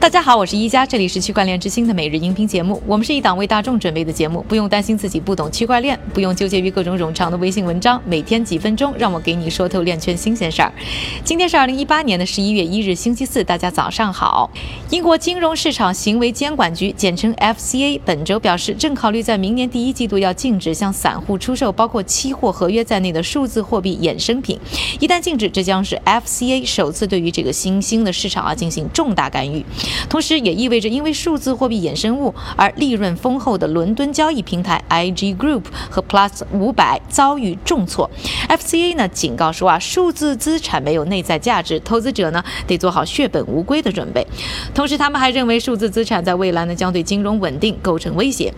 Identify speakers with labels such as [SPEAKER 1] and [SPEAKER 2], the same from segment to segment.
[SPEAKER 1] 大家好，我是一加，这里是区块链之星的每日音频节目。我们是一档为大众准备的节目，不用担心自己不懂区块链，不用纠结于各种冗长的微信文章，每天几分钟，让我给你说透链圈新鲜事儿。今天是二零一八年的十一月一日，星期四，大家早上好。英国金融市场行为监管局（简称 FCA） 本周表示，正考虑在明年第一季度要禁止向散户出售包括期货合约在内的数字货币衍生品。一旦禁止，这将是 FCA 首次对于这个新兴的市场啊进行重大干预。同时，也意味着因为数字货币衍生物而利润丰厚的伦敦交易平台 IG Group 和 Plus 五百遭遇重挫。FCA 呢警告说啊，数字资产没有内在价值，投资者呢得做好血本无归的准备。同时，他们还认为数字资产在未来呢将对金融稳定构成威胁。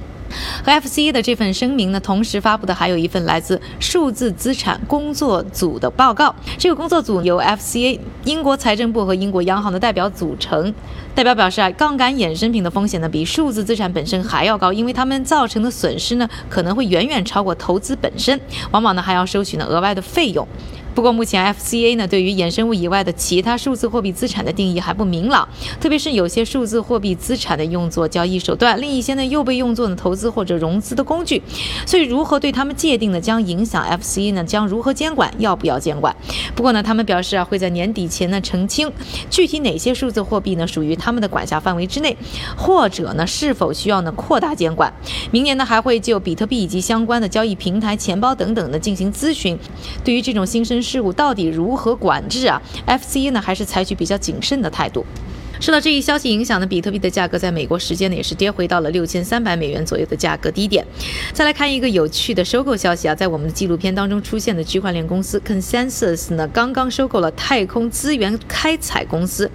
[SPEAKER 1] 和 FCA 的这份声明呢，同时发布的还有一份来自数字资产工作组的报告。这个工作组由 FCA、英国财政部和英国央行的代表组成。代表表示啊，杠杆衍生品的风险呢，比数字资产本身还要高，因为它们造成的损失呢，可能会远远超过投资本身，往往呢还要收取呢额外的费用。不过，目前 FCA 呢对于衍生物以外的其他数字货币资产的定义还不明朗，特别是有些数字货币资产的用作交易手段，另一些呢又被用作呢投资或者融资的工具。所以，如何对他们界定呢，将影响 FCA 呢将如何监管，要不要监管。不过呢，他们表示啊会在年底前呢澄清具体哪些数字货币呢属于他们的管辖范围之内，或者呢是否需要呢扩大监管。明年呢还会就比特币以及相关的交易平台、钱包等等呢进行咨询。对于这种新生。事故到底如何管制啊？FCA 呢还是采取比较谨慎的态度。受到这一消息影响呢，比特币的价格在美国时间呢也是跌回到了六千三百美元左右的价格低点。再来看一个有趣的收购消息啊，在我们的纪录片当中出现的区块链公司 Consensus 呢，刚刚收购了太空资源开采公司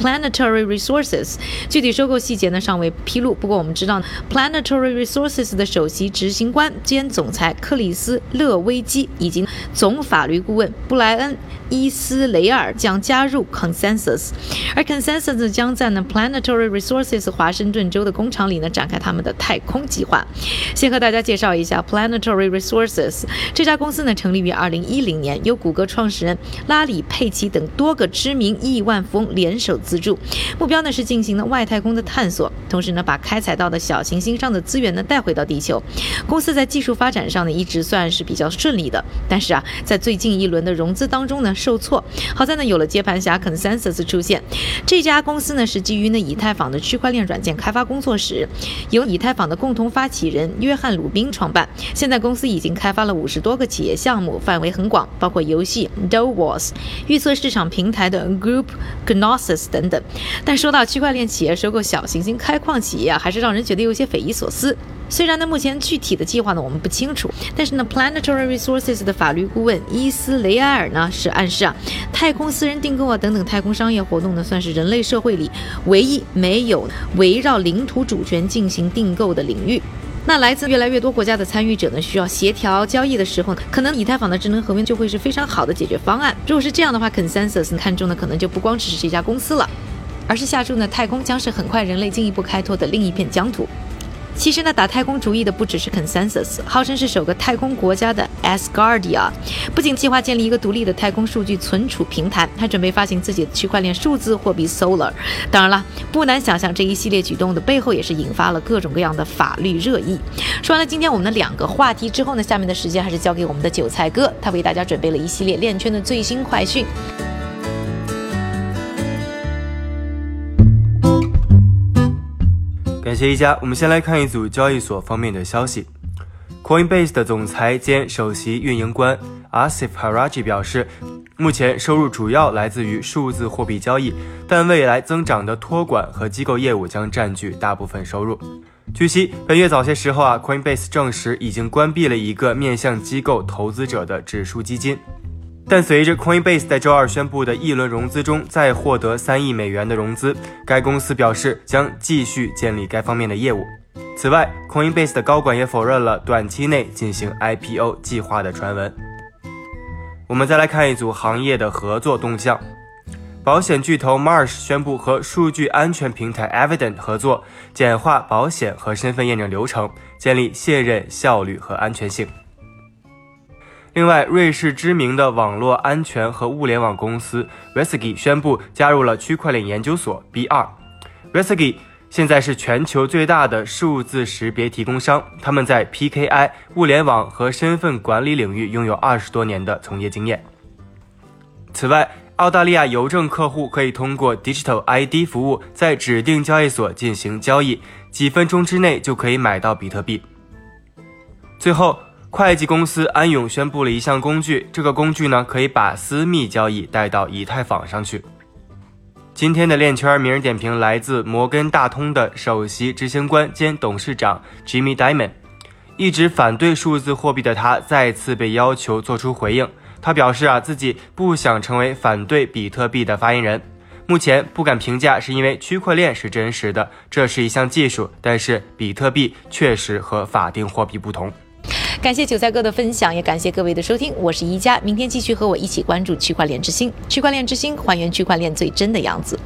[SPEAKER 1] Planetary Resources。具体收购细节呢尚未披露。不过我们知道，Planetary Resources 的首席执行官兼总裁克里斯勒威基以及总法律顾问布莱恩伊斯雷尔将加入 Consensus，而 Consensus。将在呢 Planetary Resources 华盛顿州的工厂里呢展开他们的太空计划。先和大家介绍一下 Planetary Resources 这家公司呢，成立于2010年，由谷歌创始人拉里·佩奇等多个知名亿万富翁联手资助。目标呢是进行了外太空的探索，同时呢把开采到的小行星上的资源呢带回到地球。公司在技术发展上呢一直算是比较顺利的，但是啊在最近一轮的融资当中呢受挫。好在呢有了接盘侠 Consensus 出现，这家公。司呢是基于呢以太坊的区块链软件开发工作室，由以太坊的共同发起人约翰鲁宾创办。现在公司已经开发了五十多个企业项目，范围很广，包括游戏 DoWars、预测市场平台的 Group Gnosis 等等。但说到区块链企业收购小行星开矿企业啊，还是让人觉得有些匪夷所思。虽然呢，目前具体的计划呢我们不清楚，但是呢，Planetary Resources 的法律顾问伊斯雷埃尔呢是暗示啊，太空私人订购啊等等太空商业活动呢，算是人类社会里唯一没有围绕领土主权进行订购的领域。那来自越来越多国家的参与者呢，需要协调交易的时候，可能以太坊的智能合约就会是非常好的解决方案。如果是这样的话，Consensus 看中的可能就不光只是这家公司了，而是下注呢，太空将是很快人类进一步开拓的另一片疆土。其实呢，打太空主意的不只是 Consensus，号称是首个太空国家的 Asgardia，不仅计划建立一个独立的太空数据存储平台，还准备发行自己的区块链数字货币 Solar。当然了，不难想象这一系列举动的背后也是引发了各种各样的法律热议。说完了今天我们的两个话题之后呢，下面的时间还是交给我们的韭菜哥，他为大家准备了一系列链圈的最新快讯。
[SPEAKER 2] 感谢一家，我们先来看一组交易所方面的消息。Coinbase 的总裁兼首席运营官 Asif Haraji 表示，目前收入主要来自于数字货币交易，但未来增长的托管和机构业务将占据大部分收入。据悉，本月早些时候啊，Coinbase 证实已经关闭了一个面向机构投资者的指数基金。但随着 Coinbase 在周二宣布的一轮融资中再获得三亿美元的融资，该公司表示将继续建立该方面的业务。此外，Coinbase 的高管也否认了短期内进行 IPO 计划的传闻。我们再来看一组行业的合作动向：保险巨头 Marsh 宣布和数据安全平台 Evident 合作，简化保险和身份验证流程，建立信任、效率和安全性。另外，瑞士知名的网络安全和物联网公司 Resgi 宣布加入了区块链研究所 B2。Resegy 现在是全球最大的数字识别提供商，他们在 PKI 物联网和身份管理领域拥有二十多年的从业经验。此外，澳大利亚邮政客户可以通过 Digital ID 服务在指定交易所进行交易，几分钟之内就可以买到比特币。最后，会计公司安永宣布了一项工具，这个工具呢可以把私密交易带到以太坊上去。今天的链圈名人点评来自摩根大通的首席执行官兼董事长 Jimmy Dimon。一直反对数字货币的他，再次被要求做出回应。他表示啊，自己不想成为反对比特币的发言人。目前不敢评价，是因为区块链是真实的，这是一项技术。但是比特币确实和法定货币不同。
[SPEAKER 1] 感谢韭菜哥的分享，也感谢各位的收听。我是宜佳，明天继续和我一起关注区块链之星。区块链之星，还原区块链最真的样子。